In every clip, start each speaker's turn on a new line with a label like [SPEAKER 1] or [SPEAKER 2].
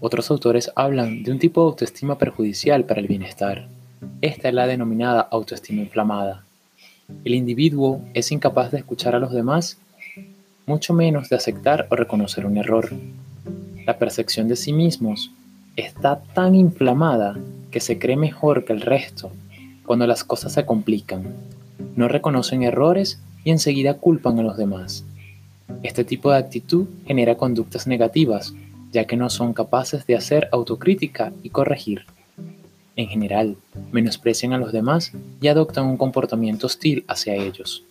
[SPEAKER 1] Otros autores hablan de un tipo de autoestima perjudicial para el bienestar. Esta es la denominada autoestima inflamada. El individuo es incapaz de escuchar a los demás, mucho menos de aceptar o reconocer un error. La percepción de sí mismos está tan inflamada que se cree mejor que el resto cuando las cosas se complican. No reconocen errores y enseguida culpan a los demás. Este tipo de actitud genera conductas negativas ya que no son capaces de hacer autocrítica y corregir. En general, menosprecian a los demás y adoptan un comportamiento hostil hacia ellos.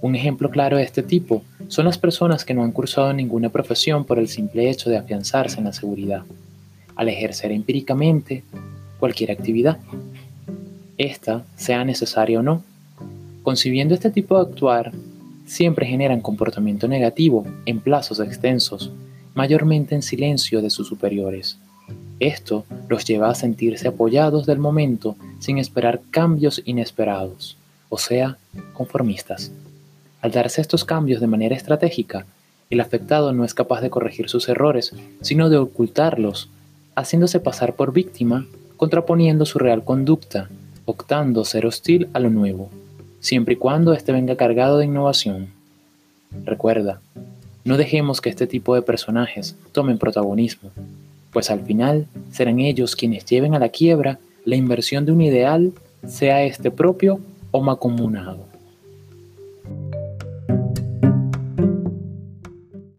[SPEAKER 1] Un ejemplo claro de este tipo son las personas que no han cursado ninguna profesión por el simple hecho de afianzarse en la seguridad, al ejercer empíricamente cualquier actividad, esta sea necesaria o no. Concibiendo este tipo de actuar, siempre generan comportamiento negativo en plazos extensos, mayormente en silencio de sus superiores. Esto los lleva a sentirse apoyados del momento sin esperar cambios inesperados, o sea, conformistas. Al darse estos cambios de manera estratégica, el afectado no es capaz de corregir sus errores, sino de ocultarlos, haciéndose pasar por víctima, contraponiendo su real conducta, optando ser hostil a lo nuevo, siempre y cuando éste venga cargado de innovación. Recuerda, no dejemos que este tipo de personajes tomen protagonismo, pues al final serán ellos quienes lleven a la quiebra la inversión de un ideal, sea este propio o macomunado.